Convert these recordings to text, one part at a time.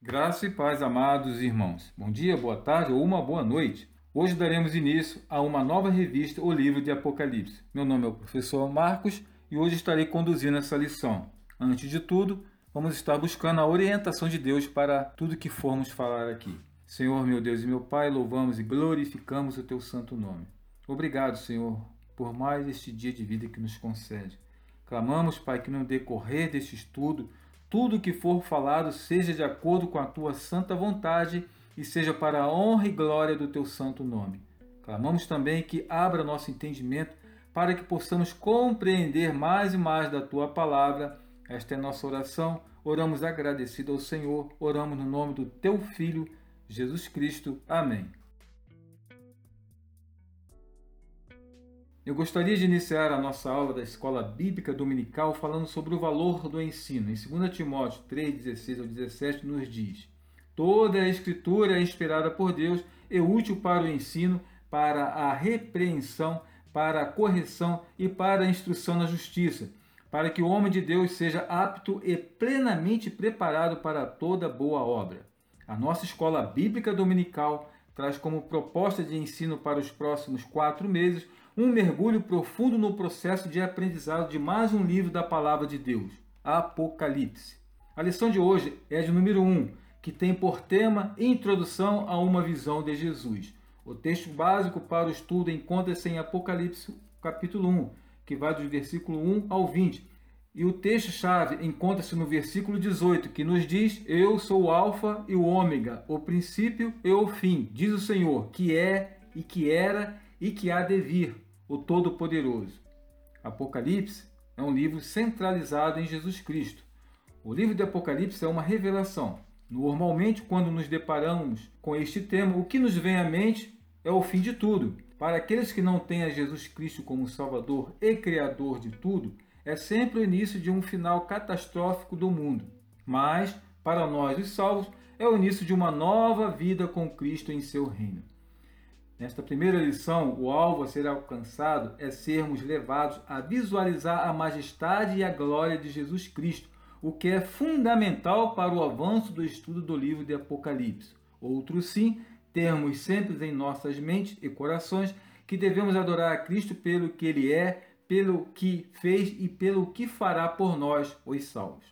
Graça e paz, amados irmãos. Bom dia, boa tarde ou uma boa noite. Hoje daremos início a uma nova revista, o livro de Apocalipse. Meu nome é o professor Marcos e hoje estarei conduzindo essa lição. Antes de tudo, vamos estar buscando a orientação de Deus para tudo que formos falar aqui. Senhor, meu Deus e meu Pai, louvamos e glorificamos o teu santo nome. Obrigado, Senhor, por mais este dia de vida que nos concede. Clamamos, Pai, que no decorrer deste estudo tudo que for falado seja de acordo com a tua santa vontade e seja para a honra e glória do teu santo nome. Clamamos também que abra nosso entendimento para que possamos compreender mais e mais da tua palavra. Esta é nossa oração. Oramos agradecido ao Senhor. Oramos no nome do teu filho, Jesus Cristo. Amém. Eu gostaria de iniciar a nossa aula da Escola Bíblica Dominical falando sobre o valor do ensino. Em 2 Timóteo 3, 16 ao 17, nos diz: Toda a Escritura é inspirada por Deus e útil para o ensino, para a repreensão, para a correção e para a instrução na justiça, para que o homem de Deus seja apto e plenamente preparado para toda boa obra. A nossa Escola Bíblica Dominical traz como proposta de ensino para os próximos quatro meses um mergulho profundo no processo de aprendizado de mais um livro da Palavra de Deus, Apocalipse. A lição de hoje é de número 1, que tem por tema Introdução a uma visão de Jesus. O texto básico para o estudo encontra-se em Apocalipse, capítulo 1, que vai do versículo 1 ao 20. E o texto-chave encontra-se no versículo 18, que nos diz: Eu sou o Alfa e o Ômega, o princípio e o fim, diz o Senhor, que é e que era e que há de vir, o Todo-Poderoso. Apocalipse é um livro centralizado em Jesus Cristo. O livro de Apocalipse é uma revelação. Normalmente, quando nos deparamos com este tema, o que nos vem à mente é o fim de tudo. Para aqueles que não têm a Jesus Cristo como Salvador e Criador de tudo, é sempre o início de um final catastrófico do mundo. Mas, para nós os salvos, é o início de uma nova vida com Cristo em seu reino. Nesta primeira lição, o alvo a ser alcançado é sermos levados a visualizar a majestade e a glória de Jesus Cristo, o que é fundamental para o avanço do estudo do livro de Apocalipse. Outro sim, termos sempre em nossas mentes e corações que devemos adorar a Cristo pelo que Ele é, pelo que fez e pelo que fará por nós, os salvos.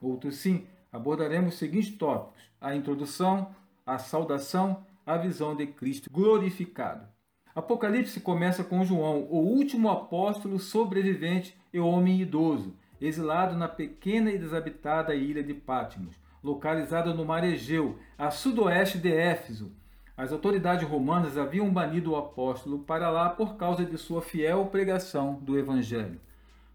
Outro sim, abordaremos os seguintes tópicos: a introdução, a saudação a visão de Cristo glorificado. Apocalipse começa com João, o último apóstolo sobrevivente e homem idoso, exilado na pequena e desabitada ilha de Patmos, localizada no mar Egeu, a sudoeste de Éfeso. As autoridades romanas haviam banido o apóstolo para lá por causa de sua fiel pregação do evangelho.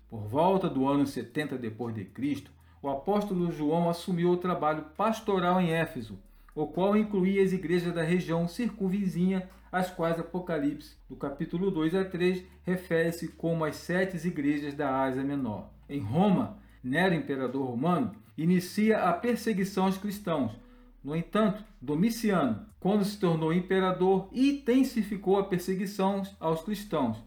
Por volta do ano 70 depois de Cristo, o apóstolo João assumiu o trabalho pastoral em Éfeso, o qual incluía as igrejas da região circunvizinha, às quais Apocalipse, do capítulo 2 a 3, refere-se como as sete igrejas da Ásia Menor. Em Roma, Nero, imperador romano, inicia a perseguição aos cristãos. No entanto, Domiciano, quando se tornou imperador, intensificou a perseguição aos cristãos.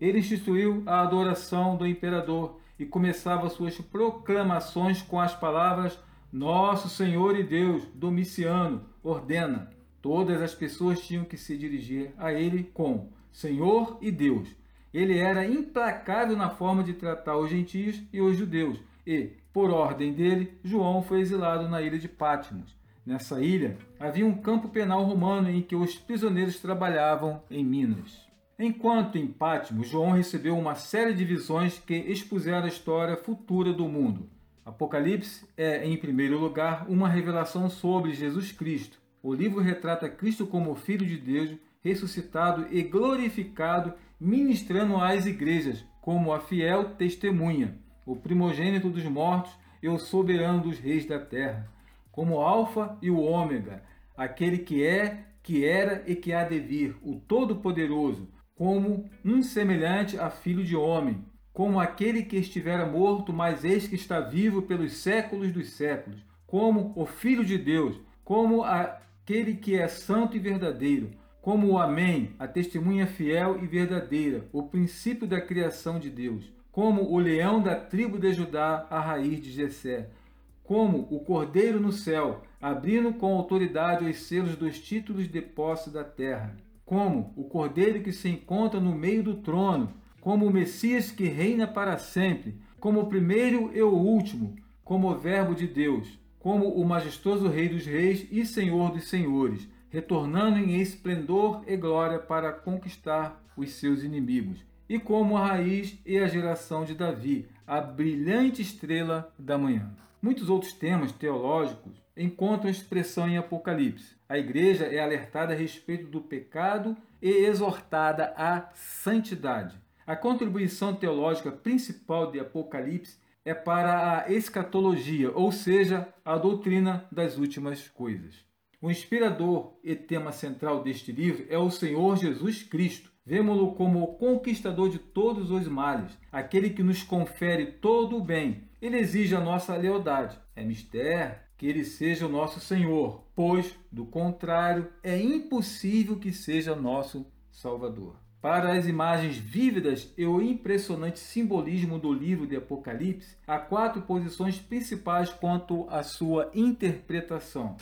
Ele instituiu a adoração do imperador e começava suas proclamações com as palavras nosso Senhor e Deus, Domiciano, ordena. Todas as pessoas tinham que se dirigir a ele com Senhor e Deus. Ele era implacável na forma de tratar os gentios e os judeus, e, por ordem dele, João foi exilado na ilha de Patmos. Nessa ilha havia um campo penal romano em que os prisioneiros trabalhavam em minas. Enquanto em Patmos, João recebeu uma série de visões que expuseram a história futura do mundo. Apocalipse é, em primeiro lugar, uma revelação sobre Jesus Cristo. O livro retrata Cristo como Filho de Deus, ressuscitado e glorificado, ministrando às igrejas como a fiel testemunha, o primogênito dos mortos e o soberano dos reis da terra, como Alfa e o Ômega, aquele que é, que era e que há de vir, o Todo-Poderoso, como um semelhante a filho de homem, como aquele que estivera morto, mas eis que está vivo pelos séculos dos séculos, como o Filho de Deus, como aquele que é santo e verdadeiro, como o Amém, a testemunha fiel e verdadeira, o princípio da criação de Deus, como o leão da tribo de Judá, a raiz de Jessé, como o Cordeiro no céu, abrindo com autoridade os selos dos títulos de posse da terra, como o Cordeiro que se encontra no meio do trono, como o Messias que reina para sempre, como o primeiro e o último, como o Verbo de Deus, como o majestoso Rei dos Reis e Senhor dos Senhores, retornando em esplendor e glória para conquistar os seus inimigos, e como a raiz e a geração de Davi, a brilhante estrela da manhã. Muitos outros temas teológicos encontram expressão em Apocalipse. A igreja é alertada a respeito do pecado e exortada à santidade. A contribuição teológica principal de Apocalipse é para a escatologia, ou seja, a doutrina das últimas coisas. O inspirador e tema central deste livro é o Senhor Jesus Cristo. Vemo-lo como o conquistador de todos os males, aquele que nos confere todo o bem. Ele exige a nossa lealdade. É mistério que ele seja o nosso Senhor, pois, do contrário, é impossível que seja nosso Salvador. Para as imagens vívidas e o impressionante simbolismo do livro de Apocalipse, há quatro posições principais quanto à sua interpretação.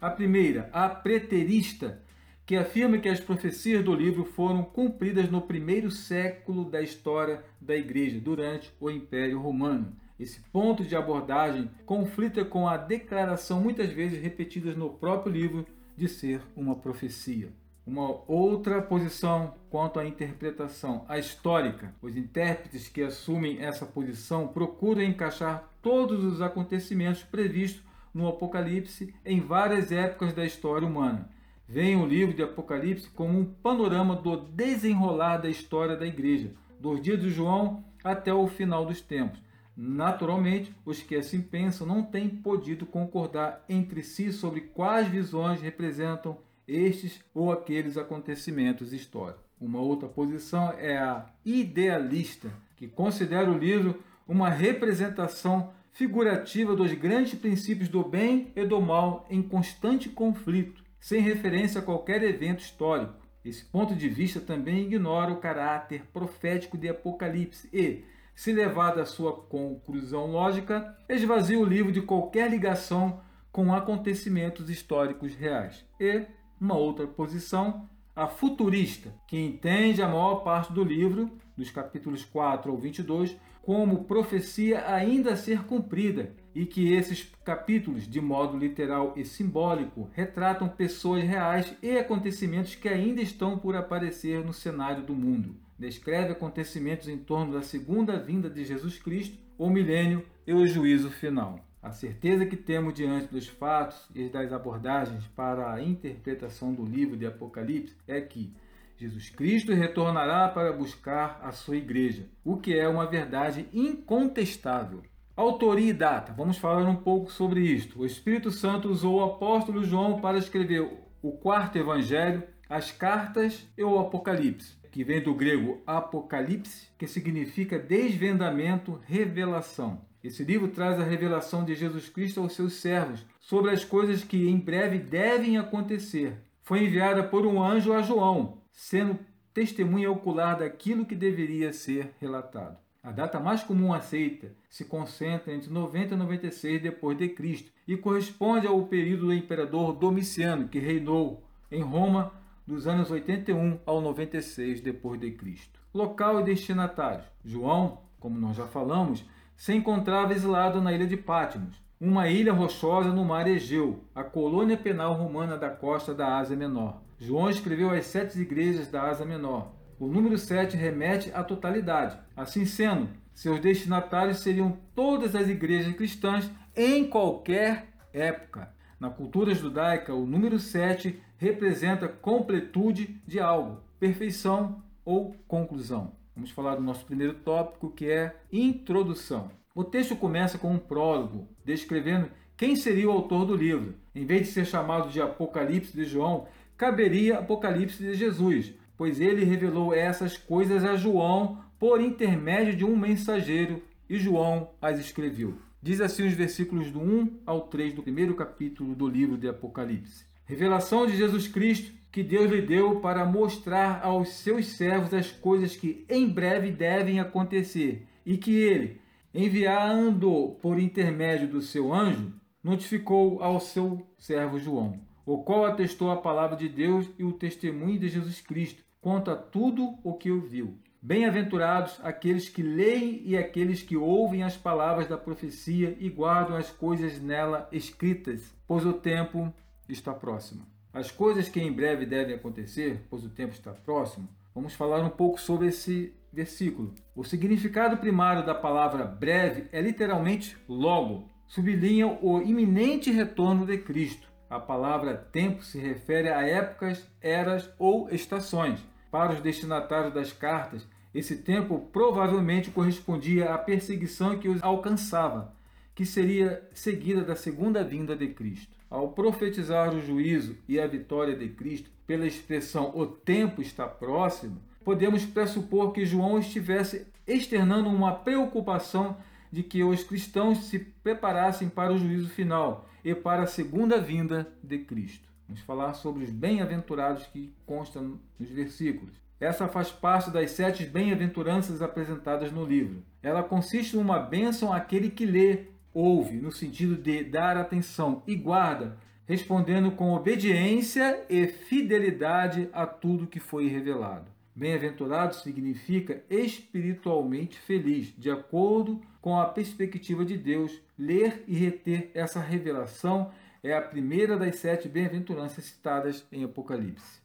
A primeira, a preterista, que afirma que as profecias do livro foram cumpridas no primeiro século da história da Igreja, durante o Império Romano. Esse ponto de abordagem conflita com a declaração, muitas vezes repetida no próprio livro, de ser uma profecia. Uma outra posição quanto à interpretação, a histórica. Os intérpretes que assumem essa posição procuram encaixar todos os acontecimentos previstos no Apocalipse em várias épocas da história humana. Veem o livro de Apocalipse como um panorama do desenrolar da história da igreja, dos dias de João até o final dos tempos. Naturalmente, os que assim pensam não têm podido concordar entre si sobre quais visões representam estes ou aqueles acontecimentos históricos. Uma outra posição é a idealista, que considera o livro uma representação figurativa dos grandes princípios do bem e do mal em constante conflito, sem referência a qualquer evento histórico. Esse ponto de vista também ignora o caráter profético de Apocalipse e, se levado à sua conclusão lógica, esvazia o livro de qualquer ligação com acontecimentos históricos reais. E, uma outra posição, a futurista, que entende a maior parte do livro, dos capítulos 4 ao 22, como profecia ainda a ser cumprida e que esses capítulos, de modo literal e simbólico, retratam pessoas reais e acontecimentos que ainda estão por aparecer no cenário do mundo. Descreve acontecimentos em torno da segunda vinda de Jesus Cristo, o milênio e o juízo final. A certeza que temos diante dos fatos e das abordagens para a interpretação do livro de Apocalipse é que Jesus Cristo retornará para buscar a sua igreja, o que é uma verdade incontestável. Autoria e data. Vamos falar um pouco sobre isto. O Espírito Santo usou o apóstolo João para escrever o quarto evangelho, as cartas e o Apocalipse, que vem do grego apocalipse, que significa desvendamento, revelação. Esse livro traz a revelação de Jesus Cristo aos seus servos sobre as coisas que em breve devem acontecer. Foi enviada por um anjo a João, sendo testemunha ocular daquilo que deveria ser relatado. A data mais comum aceita se concentra entre 90 e 96 depois de Cristo e corresponde ao período do imperador Domiciano, que reinou em Roma dos anos 81 ao 96 depois de Cristo. Local e destinatário. João, como nós já falamos, se encontrava exilado na ilha de Patmos, uma ilha rochosa no mar Egeu, a colônia penal romana da costa da Ásia Menor. João escreveu as sete igrejas da Ásia Menor. O número 7 remete à totalidade. Assim sendo, seus destinatários seriam todas as igrejas cristãs em qualquer época. Na cultura judaica, o número 7 representa completude de algo, perfeição ou conclusão. Vamos falar do nosso primeiro tópico, que é introdução. O texto começa com um prólogo, descrevendo quem seria o autor do livro. Em vez de ser chamado de Apocalipse de João, caberia Apocalipse de Jesus, pois ele revelou essas coisas a João por intermédio de um mensageiro, e João as escreveu. Diz assim os versículos do 1 ao 3 do primeiro capítulo do livro de Apocalipse. Revelação de Jesus Cristo, que Deus lhe deu para mostrar aos seus servos as coisas que em breve devem acontecer, e que ele, enviando por intermédio do seu anjo, notificou ao seu servo João, o qual atestou a palavra de Deus e o testemunho de Jesus Cristo quanto a tudo o que ouviu. Bem-aventurados aqueles que leem e aqueles que ouvem as palavras da profecia e guardam as coisas nela escritas, pois o tempo está próximo. As coisas que em breve devem acontecer, pois o tempo está próximo, vamos falar um pouco sobre esse versículo. O significado primário da palavra breve é literalmente logo, sublinha o iminente retorno de Cristo. A palavra tempo se refere a épocas, eras ou estações. Para os destinatários das cartas, esse tempo provavelmente correspondia à perseguição que os alcançava, que seria seguida da segunda vinda de Cristo. Ao profetizar o juízo e a vitória de Cristo pela expressão o tempo está próximo, podemos pressupor que João estivesse externando uma preocupação de que os cristãos se preparassem para o juízo final e para a segunda vinda de Cristo. Vamos falar sobre os bem-aventurados que constam nos versículos. Essa faz parte das sete bem-aventuranças apresentadas no livro. Ela consiste numa bênção àquele que lê, ouve, no sentido de dar atenção e guarda, respondendo com obediência e fidelidade a tudo que foi revelado. Bem-aventurado significa espiritualmente feliz, de acordo com a perspectiva de Deus. Ler e reter essa revelação é a primeira das sete bem-aventuranças citadas em Apocalipse.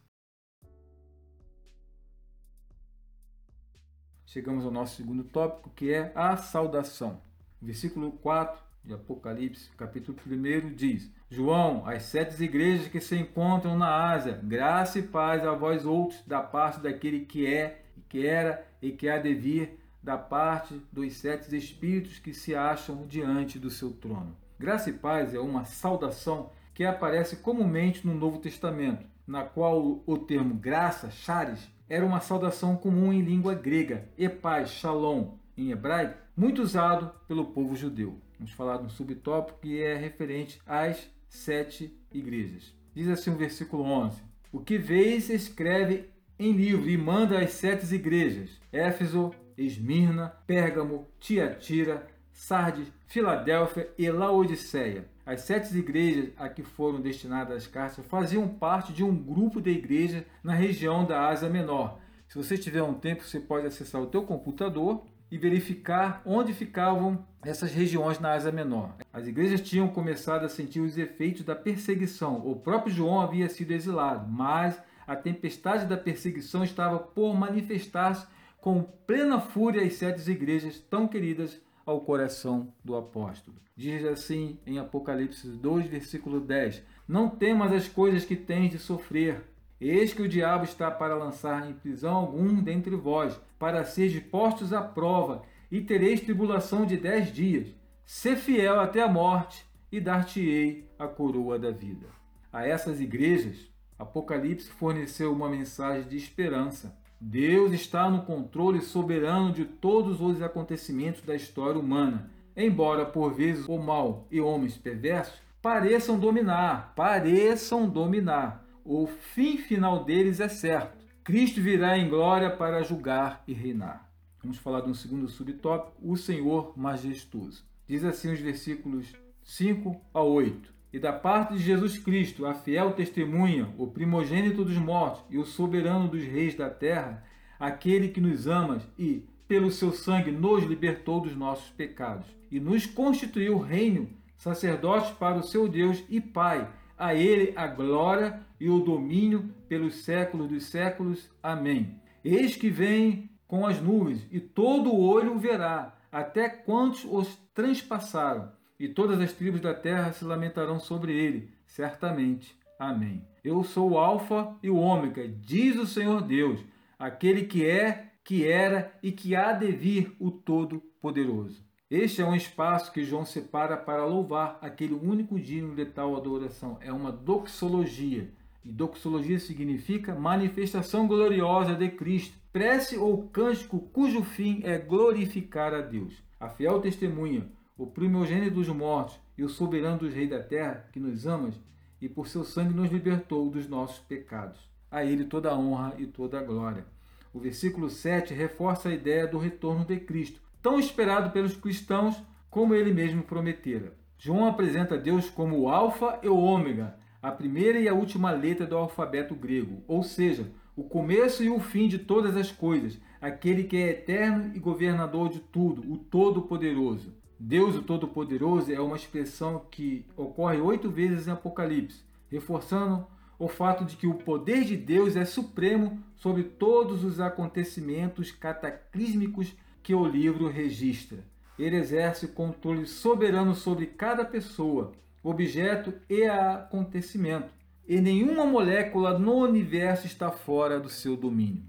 Chegamos ao nosso segundo tópico, que é a saudação. Versículo 4 de Apocalipse, capítulo 1, diz: João, as sete igrejas que se encontram na Ásia, graça e paz a vós outros, da parte daquele que é, que era e que há de vir, da parte dos sete espíritos que se acham diante do seu trono. Graça e paz é uma saudação que aparece comumente no Novo Testamento, na qual o termo graça, charis, era uma saudação comum em língua grega, e paz, shalom, em hebraico, muito usado pelo povo judeu. Vamos falar de um subtópico que é referente às sete igrejas. Diz assim o versículo 11: O que vês, escreve em livro e manda às sete igrejas: Éfeso, Esmirna, Pérgamo, Tiatira, Sardes, Filadélfia e Laodiceia. As sete igrejas a que foram destinadas as cartas faziam parte de um grupo de igrejas na região da Ásia Menor. Se você tiver um tempo, você pode acessar o teu computador e verificar onde ficavam essas regiões na Ásia Menor. As igrejas tinham começado a sentir os efeitos da perseguição. O próprio João havia sido exilado, mas a tempestade da perseguição estava por manifestar-se com plena fúria às sete igrejas tão queridas ao coração do apóstolo. Diz assim em Apocalipse 2, versículo 10: Não temas as coisas que tens de sofrer. Eis que o diabo está para lançar em prisão algum dentre vós, para seres postos à prova, e tereis tribulação de dez dias. Sê fiel até a morte, e dar-te-ei a coroa da vida. A essas igrejas, Apocalipse forneceu uma mensagem de esperança. Deus está no controle soberano de todos os acontecimentos da história humana, embora por vezes o mal e homens perversos pareçam dominar, pareçam dominar o fim final deles é certo. Cristo virá em glória para julgar e reinar. Vamos falar de um segundo subtópico, o Senhor majestoso. Diz assim os versículos 5 a 8. E da parte de Jesus Cristo, a fiel testemunha, o primogênito dos mortos e o soberano dos reis da terra, aquele que nos ama e, pelo seu sangue, nos libertou dos nossos pecados e nos constituiu reino, sacerdotes para o seu Deus e Pai a ele a glória e o domínio pelos séculos dos séculos. Amém. Eis que vem com as nuvens, e todo o olho verá, até quantos os transpassaram, e todas as tribos da terra se lamentarão sobre ele, certamente. Amém. Eu sou o Alfa e o Ômega, diz o Senhor Deus, aquele que é, que era e que há de vir, o Todo-Poderoso. Este é um espaço que João separa para louvar aquele único digno de tal adoração. É uma doxologia. E doxologia significa manifestação gloriosa de Cristo, prece ou cântico cujo fim é glorificar a Deus. A fiel testemunha, o primogênito dos mortos e o soberano dos reis da terra, que nos amas e por seu sangue nos libertou dos nossos pecados. A ele toda a honra e toda a glória. O versículo 7 reforça a ideia do retorno de Cristo tão esperado pelos cristãos como ele mesmo prometera. João apresenta Deus como o Alfa e o Ômega, a primeira e a última letra do alfabeto grego, ou seja, o começo e o fim de todas as coisas, aquele que é eterno e governador de tudo, o Todo-Poderoso. Deus, o Todo-Poderoso, é uma expressão que ocorre oito vezes em Apocalipse, reforçando o fato de que o poder de Deus é supremo sobre todos os acontecimentos cataclísmicos que o livro registra. Ele exerce controle soberano sobre cada pessoa, objeto e acontecimento, e nenhuma molécula no universo está fora do seu domínio.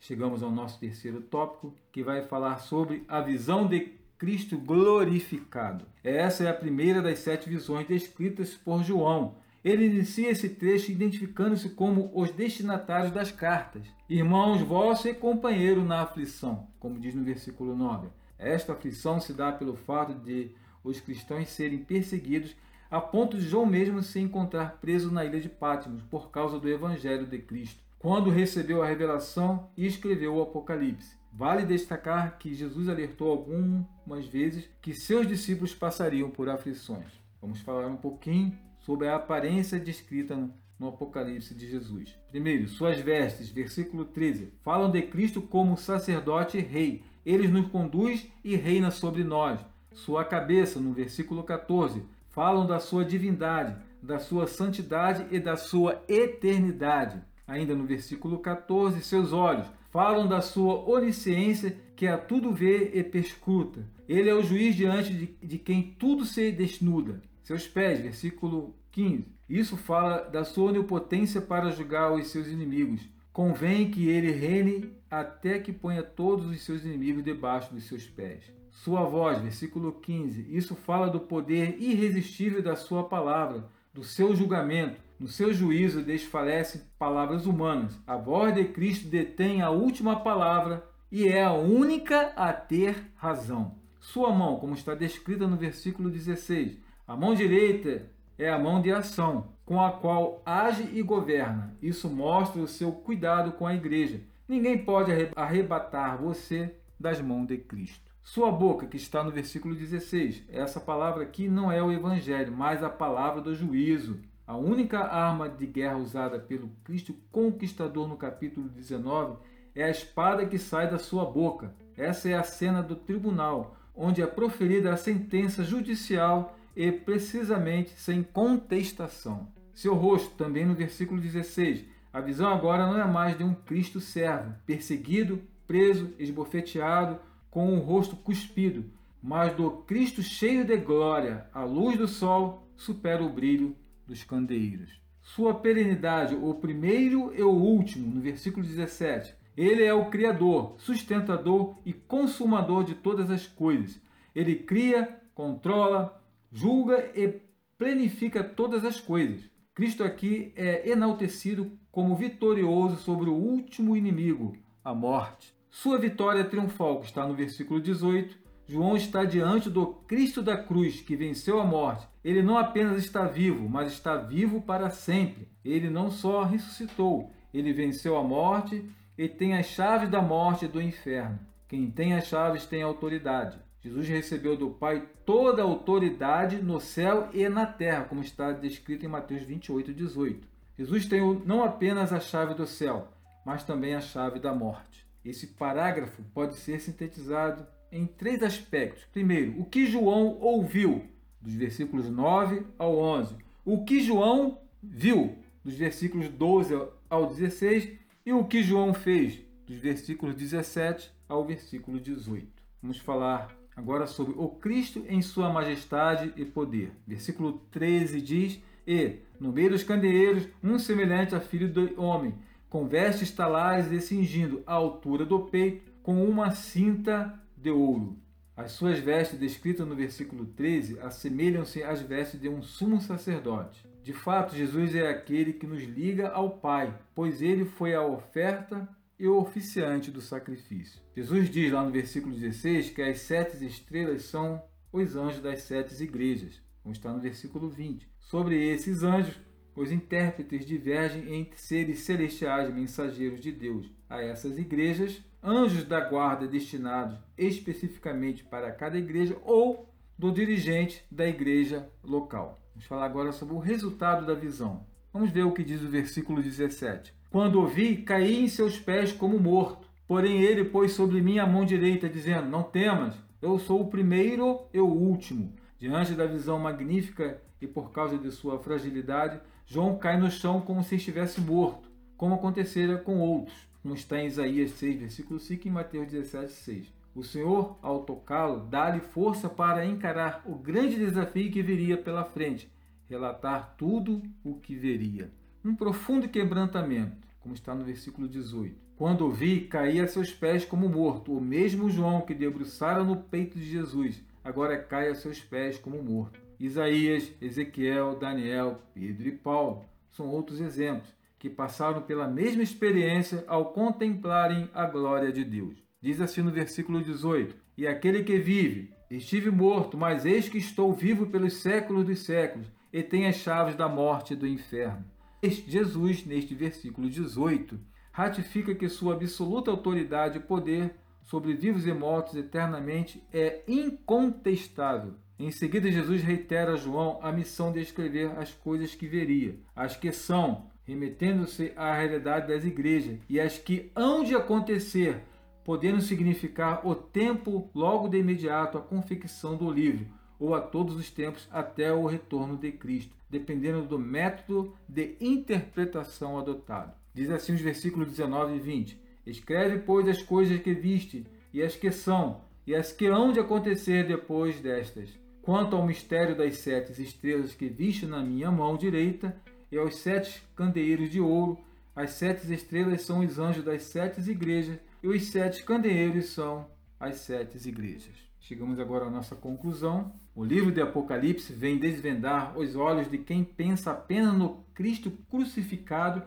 Chegamos ao nosso terceiro tópico, que vai falar sobre a visão de Cristo glorificado. Essa é a primeira das sete visões descritas por João. Ele inicia esse trecho identificando-se como os destinatários das cartas, irmãos vossos e companheiro na aflição, como diz no versículo 9. Esta aflição se dá pelo fato de os cristãos serem perseguidos a ponto de João mesmo se encontrar preso na ilha de Patmos por causa do evangelho de Cristo, quando recebeu a revelação e escreveu o Apocalipse. Vale destacar que Jesus alertou algumas vezes que seus discípulos passariam por aflições. Vamos falar um pouquinho sobre a aparência descrita no Apocalipse de Jesus. Primeiro, suas vestes, versículo 13, falam de Cristo como sacerdote rei. Ele nos conduz e reina sobre nós. Sua cabeça, no versículo 14, falam da sua divindade, da sua santidade e da sua eternidade. Ainda no versículo 14, seus olhos falam da sua onisciência, que a tudo vê e perscruta. Ele é o juiz diante de, de quem tudo se desnuda. Seus pés, versículo 15. Isso fala da sua onipotência para julgar os seus inimigos. Convém que ele reine até que ponha todos os seus inimigos debaixo dos seus pés. Sua voz, versículo 15. Isso fala do poder irresistível da sua palavra, do seu julgamento, no seu juízo desfalecem palavras humanas. A voz de Cristo detém a última palavra e é a única a ter razão. Sua mão, como está descrita no versículo 16, a mão direita é a mão de ação, com a qual age e governa. Isso mostra o seu cuidado com a igreja. Ninguém pode arrebatar você das mãos de Cristo. Sua boca, que está no versículo 16, essa palavra aqui não é o evangelho, mas a palavra do juízo. A única arma de guerra usada pelo Cristo conquistador no capítulo 19 é a espada que sai da sua boca. Essa é a cena do tribunal, onde é proferida a sentença judicial e precisamente sem contestação. Seu rosto, também no versículo 16, a visão agora não é mais de um Cristo servo, perseguido, preso, esbofeteado, com o rosto cuspido, mas do Cristo cheio de glória. A luz do sol supera o brilho dos candeeiros. Sua perenidade, o primeiro e o último, no versículo 17. Ele é o Criador, sustentador e consumador de todas as coisas. Ele cria, controla, julga e planifica todas as coisas. Cristo aqui é enaltecido como vitorioso sobre o último inimigo, a morte. Sua vitória triunfal, que está no versículo 18, João está diante do Cristo da cruz que venceu a morte. Ele não apenas está vivo, mas está vivo para sempre. Ele não só ressuscitou, ele venceu a morte e tem as chaves da morte e do inferno. Quem tem as chaves tem autoridade. Jesus recebeu do Pai toda a autoridade no céu e na terra, como está descrito em Mateus 28, 18. Jesus tem não apenas a chave do céu, mas também a chave da morte. Esse parágrafo pode ser sintetizado em três aspectos. Primeiro, o que João ouviu, dos versículos 9 ao 11. O que João viu, dos versículos 12 ao 16. E o que João fez, dos versículos 17 ao versículo 18. Vamos falar agora sobre o Cristo em sua majestade e poder. Versículo 13 diz: E, no meio dos candeeiros, um semelhante a filho do homem, com vestes talares e cingindo a altura do peito, com uma cinta de ouro. As suas vestes, descritas no versículo 13, assemelham-se às vestes de um sumo sacerdote. De fato, Jesus é aquele que nos liga ao Pai, pois ele foi a oferta e o oficiante do sacrifício. Jesus diz lá no versículo 16 que as sete estrelas são os anjos das sete igrejas, como está no versículo 20. Sobre esses anjos, Os intérpretes divergem entre seres celestiais mensageiros de Deus a essas igrejas, anjos da guarda destinados especificamente para cada igreja ou do dirigente da igreja local. Vamos falar agora sobre o resultado da visão. Vamos ver o que diz o versículo 17. Quando ouvi, caí em seus pés como morto. Porém, ele pôs sobre mim a mão direita, dizendo: Não temas, eu sou o primeiro e o último. Diante da visão magnífica e por causa de sua fragilidade, João cai no chão como se estivesse morto, como acontecera com outros, como está em Isaías 6, versículo 5 e Mateus 17, 6. O Senhor, ao tocá-lo, dá-lhe força para encarar o grande desafio que viria pela frente, relatar tudo o que veria. Um profundo quebrantamento, como está no versículo 18. Quando ouvi, caí a seus pés como morto. O mesmo João que debruçara no peito de Jesus, agora cai a seus pés como morto. Isaías, Ezequiel, Daniel, Pedro e Paulo são outros exemplos que passaram pela mesma experiência ao contemplarem a glória de Deus. Diz assim no versículo 18: E aquele que vive, estive morto, mas eis que estou vivo pelos séculos dos séculos, e tenho as chaves da morte e do inferno. Jesus, neste versículo 18, ratifica que sua absoluta autoridade e poder sobre vivos e mortos eternamente é incontestável. Em seguida, Jesus reitera a João a missão de escrever as coisas que veria, as que são, remetendo-se à realidade das igrejas, e as que hão de acontecer, podendo significar o tempo logo de imediato à confecção do livro, ou a todos os tempos até o retorno de Cristo, dependendo do método de interpretação adotado. Diz assim os versículos 19 e 20: Escreve, pois, as coisas que viste, e as que são, e as que hão de acontecer depois destas. Quanto ao mistério das sete estrelas que viste na minha mão direita, e aos sete candeeiros de ouro, as sete estrelas são os anjos das sete igrejas, e os sete candeeiros são as sete igrejas. Chegamos agora à nossa conclusão. O livro de Apocalipse vem desvendar os olhos de quem pensa apenas no Cristo crucificado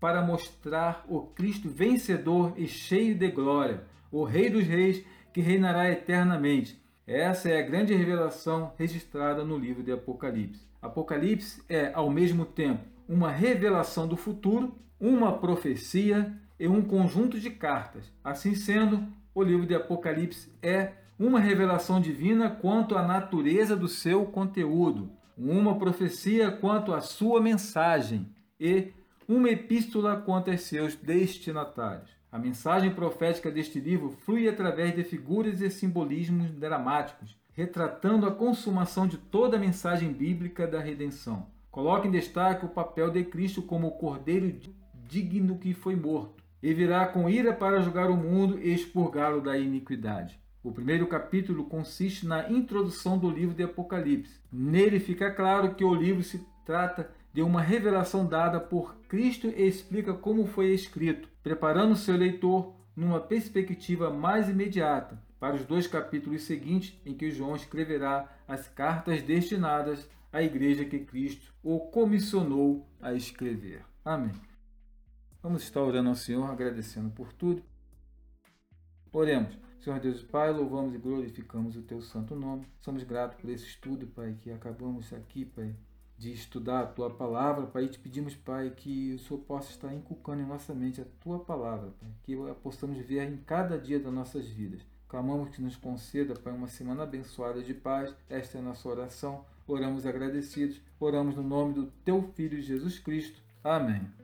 para mostrar o Cristo vencedor e cheio de glória, o Rei dos Reis que reinará eternamente. Essa é a grande revelação registrada no livro de Apocalipse. Apocalipse é, ao mesmo tempo, uma revelação do futuro, uma profecia e um conjunto de cartas. Assim sendo, o livro de Apocalipse é uma revelação divina quanto à natureza do seu conteúdo, uma profecia quanto à sua mensagem e uma epístola quanto aos seus destinatários. A mensagem profética deste livro flui através de figuras e simbolismos dramáticos, retratando a consumação de toda a mensagem bíblica da redenção. Coloca em destaque o papel de Cristo como o cordeiro digno que foi morto, e virá com ira para julgar o mundo e expurgá-lo da iniquidade. O primeiro capítulo consiste na introdução do livro de Apocalipse. Nele fica claro que o livro se trata de uma revelação dada por Cristo e explica como foi escrito, preparando seu leitor numa perspectiva mais imediata para os dois capítulos seguintes, em que João escreverá as cartas destinadas à igreja que Cristo o comissionou a escrever. Amém. Vamos estar orando ao Senhor, agradecendo por tudo. Oremos. Senhor Deus Pai, louvamos e glorificamos o Teu santo nome. Somos gratos por esse estudo, Pai, que acabamos aqui, Pai, de estudar a Tua palavra, Pai, e te pedimos, Pai, que o Senhor possa estar inculcando em nossa mente a Tua palavra, Pai, que possamos ver em cada dia das nossas vidas. Clamamos que nos conceda, Pai, uma semana abençoada de paz. Esta é a nossa oração. Oramos agradecidos. Oramos no nome do Teu Filho Jesus Cristo. Amém.